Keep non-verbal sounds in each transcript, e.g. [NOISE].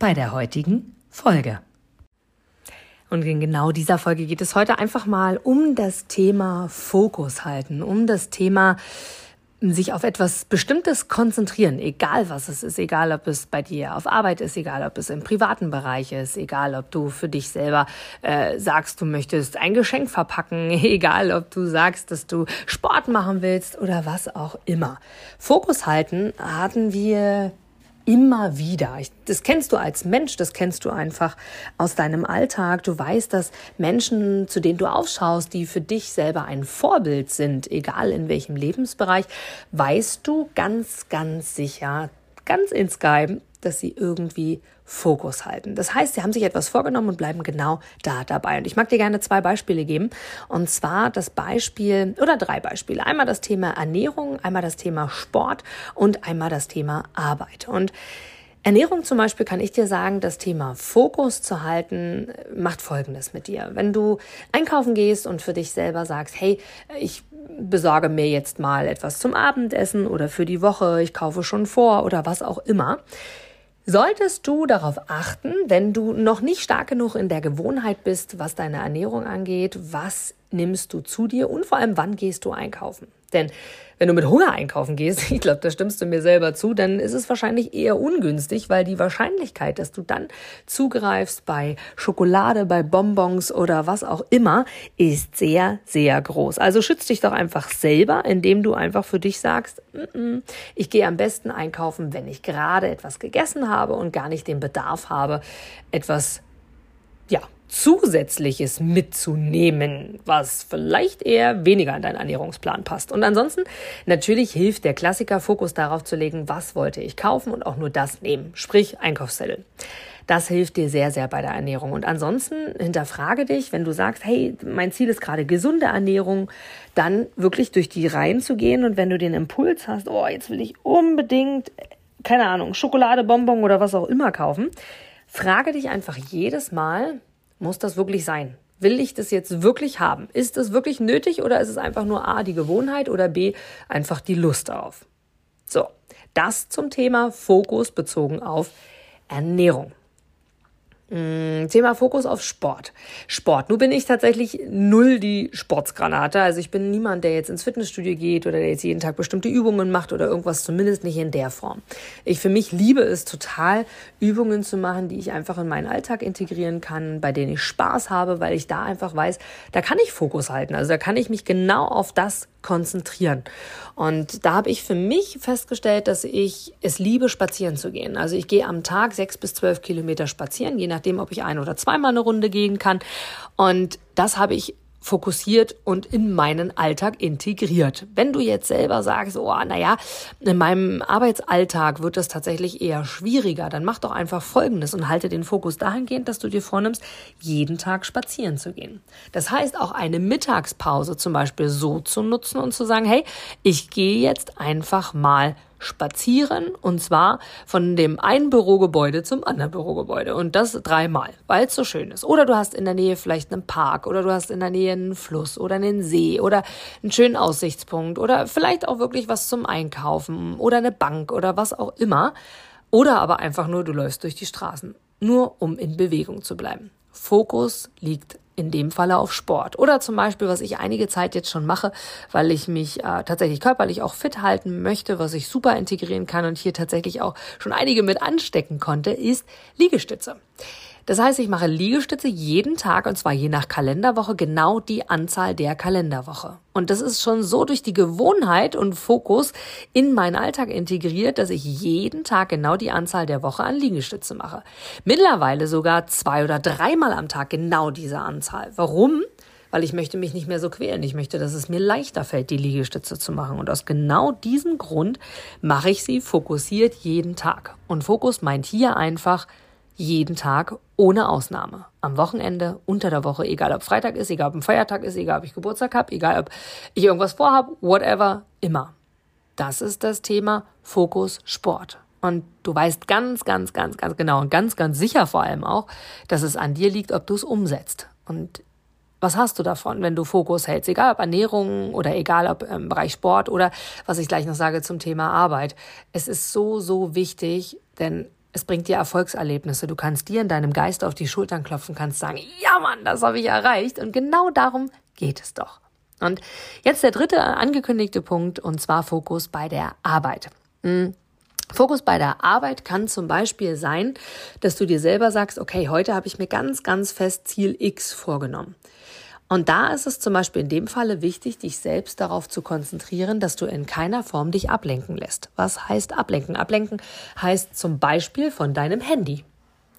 bei der heutigen Folge. Und in genau dieser Folge geht es heute einfach mal um das Thema Fokus halten, um das Thema sich auf etwas Bestimmtes konzentrieren, egal was es ist, egal ob es bei dir auf Arbeit ist, egal ob es im privaten Bereich ist, egal ob du für dich selber äh, sagst, du möchtest ein Geschenk verpacken, [LAUGHS] egal ob du sagst, dass du Sport machen willst oder was auch immer. Fokus halten hatten wir immer wieder. Das kennst du als Mensch, das kennst du einfach aus deinem Alltag. Du weißt, dass Menschen, zu denen du aufschaust, die für dich selber ein Vorbild sind, egal in welchem Lebensbereich, weißt du ganz, ganz sicher, ganz insgeheim, dass sie irgendwie Fokus halten. Das heißt, sie haben sich etwas vorgenommen und bleiben genau da dabei. Und ich mag dir gerne zwei Beispiele geben. Und zwar das Beispiel oder drei Beispiele. Einmal das Thema Ernährung, einmal das Thema Sport und einmal das Thema Arbeit. Und Ernährung zum Beispiel kann ich dir sagen, das Thema Fokus zu halten, macht Folgendes mit dir. Wenn du einkaufen gehst und für dich selber sagst, hey, ich besorge mir jetzt mal etwas zum Abendessen oder für die Woche, ich kaufe schon vor oder was auch immer, solltest du darauf achten, wenn du noch nicht stark genug in der Gewohnheit bist, was deine Ernährung angeht, was nimmst du zu dir und vor allem, wann gehst du einkaufen? Denn wenn du mit Hunger einkaufen gehst, [LAUGHS] ich glaube, da stimmst du mir selber zu, dann ist es wahrscheinlich eher ungünstig, weil die Wahrscheinlichkeit, dass du dann zugreifst bei Schokolade, bei Bonbons oder was auch immer, ist sehr, sehr groß. Also schütz dich doch einfach selber, indem du einfach für dich sagst, mm -mm, ich gehe am besten einkaufen, wenn ich gerade etwas gegessen habe und gar nicht den Bedarf habe, etwas ja, Zusätzliches mitzunehmen, was vielleicht eher weniger in deinen Ernährungsplan passt. Und ansonsten, natürlich hilft der Klassiker, Fokus darauf zu legen, was wollte ich kaufen und auch nur das nehmen, sprich Einkaufszettel. Das hilft dir sehr, sehr bei der Ernährung. Und ansonsten hinterfrage dich, wenn du sagst, hey, mein Ziel ist gerade gesunde Ernährung, dann wirklich durch die Reihen zu gehen. Und wenn du den Impuls hast, oh, jetzt will ich unbedingt, keine Ahnung, Schokolade, Bonbon oder was auch immer kaufen, frage dich einfach jedes Mal, muss das wirklich sein? Will ich das jetzt wirklich haben? Ist das wirklich nötig oder ist es einfach nur A, die Gewohnheit oder B, einfach die Lust darauf? So, das zum Thema Fokus bezogen auf Ernährung. Mm, Thema Fokus auf Sport. Sport. Nun bin ich tatsächlich null die Sportsgranate. Also ich bin niemand, der jetzt ins Fitnessstudio geht oder der jetzt jeden Tag bestimmte Übungen macht oder irgendwas, zumindest nicht in der Form. Ich für mich liebe es total, Übungen zu machen, die ich einfach in meinen Alltag integrieren kann, bei denen ich Spaß habe, weil ich da einfach weiß, da kann ich Fokus halten. Also da kann ich mich genau auf das konzentrieren. Und da habe ich für mich festgestellt, dass ich es liebe, spazieren zu gehen. Also ich gehe am Tag sechs bis zwölf Kilometer spazieren, je nachdem, ob ich ein oder zweimal eine Runde gehen kann. Und das habe ich fokussiert und in meinen Alltag integriert. Wenn du jetzt selber sagst, oh, naja, in meinem Arbeitsalltag wird das tatsächlich eher schwieriger, dann mach doch einfach Folgendes und halte den Fokus dahingehend, dass du dir vornimmst, jeden Tag spazieren zu gehen. Das heißt, auch eine Mittagspause zum Beispiel so zu nutzen und zu sagen, hey, ich gehe jetzt einfach mal spazieren und zwar von dem einen Bürogebäude zum anderen Bürogebäude und das dreimal, weil es so schön ist. Oder du hast in der Nähe vielleicht einen Park oder du hast in der Nähe einen Fluss oder einen See oder einen schönen Aussichtspunkt oder vielleicht auch wirklich was zum Einkaufen oder eine Bank oder was auch immer. Oder aber einfach nur, du läufst durch die Straßen, nur um in Bewegung zu bleiben. Fokus liegt in dem Falle auf Sport. Oder zum Beispiel, was ich einige Zeit jetzt schon mache, weil ich mich äh, tatsächlich körperlich auch fit halten möchte, was ich super integrieren kann und hier tatsächlich auch schon einige mit anstecken konnte, ist Liegestütze. Das heißt, ich mache Liegestütze jeden Tag und zwar je nach Kalenderwoche genau die Anzahl der Kalenderwoche. Und das ist schon so durch die Gewohnheit und Fokus in meinen Alltag integriert, dass ich jeden Tag genau die Anzahl der Woche an Liegestütze mache. Mittlerweile sogar zwei oder dreimal am Tag genau diese Anzahl. Warum? weil ich möchte mich nicht mehr so quälen. Ich möchte, dass es mir leichter fällt, die Liegestütze zu machen. Und aus genau diesem Grund mache ich sie fokussiert jeden Tag. Und Fokus meint hier einfach jeden Tag ohne Ausnahme. Am Wochenende, unter der Woche, egal ob Freitag ist, egal ob ein Feiertag ist, egal ob ich Geburtstag habe, egal ob ich irgendwas vorhab, whatever, immer. Das ist das Thema Fokus Sport. Und du weißt ganz, ganz, ganz, ganz genau und ganz, ganz sicher vor allem auch, dass es an dir liegt, ob du es umsetzt. Und was hast du davon, wenn du Fokus hältst? Egal ob Ernährung oder egal ob im Bereich Sport oder was ich gleich noch sage zum Thema Arbeit. Es ist so, so wichtig, denn es bringt dir Erfolgserlebnisse. Du kannst dir in deinem Geist auf die Schultern klopfen, kannst sagen, ja Mann, das habe ich erreicht. Und genau darum geht es doch. Und jetzt der dritte angekündigte Punkt, und zwar Fokus bei der Arbeit. Hm. Fokus bei der Arbeit kann zum Beispiel sein, dass du dir selber sagst, okay, heute habe ich mir ganz, ganz fest Ziel X vorgenommen. Und da ist es zum Beispiel in dem Falle wichtig, dich selbst darauf zu konzentrieren, dass du in keiner Form dich ablenken lässt. Was heißt ablenken? Ablenken heißt zum Beispiel von deinem Handy.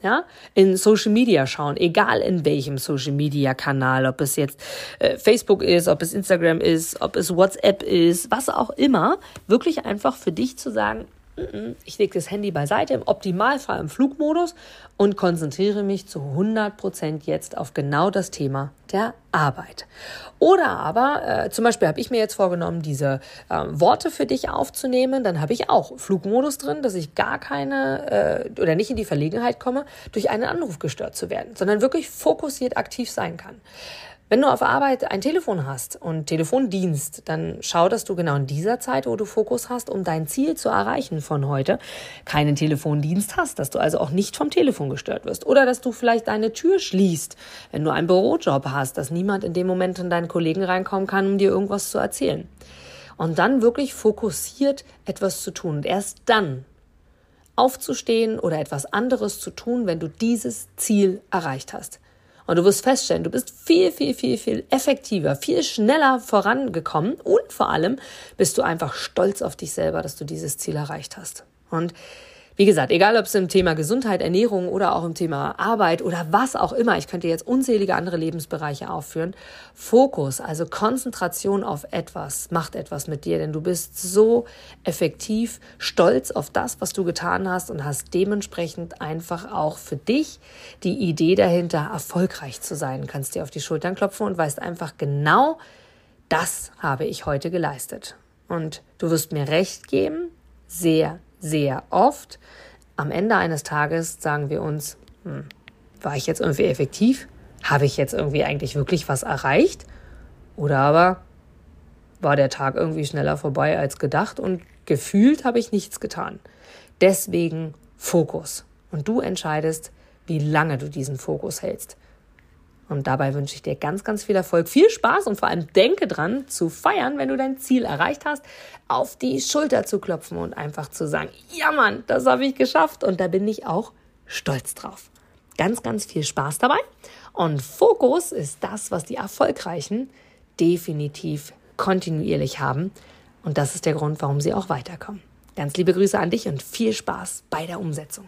Ja, in Social Media schauen, egal in welchem Social Media Kanal, ob es jetzt äh, Facebook ist, ob es Instagram ist, ob es WhatsApp ist, was auch immer, wirklich einfach für dich zu sagen, ich lege das Handy beiseite, im Optimalfall im Flugmodus und konzentriere mich zu 100 Prozent jetzt auf genau das Thema der Arbeit. Oder aber, äh, zum Beispiel habe ich mir jetzt vorgenommen, diese äh, Worte für dich aufzunehmen, dann habe ich auch Flugmodus drin, dass ich gar keine äh, oder nicht in die Verlegenheit komme, durch einen Anruf gestört zu werden, sondern wirklich fokussiert aktiv sein kann. Wenn du auf Arbeit ein Telefon hast und Telefondienst, dann schau, dass du genau in dieser Zeit, wo du Fokus hast, um dein Ziel zu erreichen von heute, keinen Telefondienst hast, dass du also auch nicht vom Telefon gestört wirst oder dass du vielleicht deine Tür schließt, wenn du einen Bürojob hast, dass niemand in dem Moment in deinen Kollegen reinkommen kann, um dir irgendwas zu erzählen. Und dann wirklich fokussiert etwas zu tun und erst dann aufzustehen oder etwas anderes zu tun, wenn du dieses Ziel erreicht hast. Und du wirst feststellen, du bist viel, viel, viel, viel effektiver, viel schneller vorangekommen und vor allem bist du einfach stolz auf dich selber, dass du dieses Ziel erreicht hast. Und wie gesagt, egal ob es im Thema Gesundheit, Ernährung oder auch im Thema Arbeit oder was auch immer, ich könnte jetzt unzählige andere Lebensbereiche aufführen. Fokus, also Konzentration auf etwas, macht etwas mit dir, denn du bist so effektiv, stolz auf das, was du getan hast und hast dementsprechend einfach auch für dich die Idee dahinter, erfolgreich zu sein. Kannst dir auf die Schultern klopfen und weißt einfach genau, das habe ich heute geleistet. Und du wirst mir recht geben, sehr, sehr oft. Am Ende eines Tages sagen wir uns, hm, war ich jetzt irgendwie effektiv? Habe ich jetzt irgendwie eigentlich wirklich was erreicht? Oder aber war der Tag irgendwie schneller vorbei als gedacht und gefühlt habe ich nichts getan. Deswegen Fokus. Und du entscheidest, wie lange du diesen Fokus hältst. Und dabei wünsche ich dir ganz, ganz viel Erfolg, viel Spaß und vor allem denke dran, zu feiern, wenn du dein Ziel erreicht hast, auf die Schulter zu klopfen und einfach zu sagen, ja Mann, das habe ich geschafft und da bin ich auch stolz drauf. Ganz, ganz viel Spaß dabei. Und Fokus ist das, was die Erfolgreichen definitiv kontinuierlich haben. Und das ist der Grund, warum sie auch weiterkommen. Ganz liebe Grüße an dich und viel Spaß bei der Umsetzung.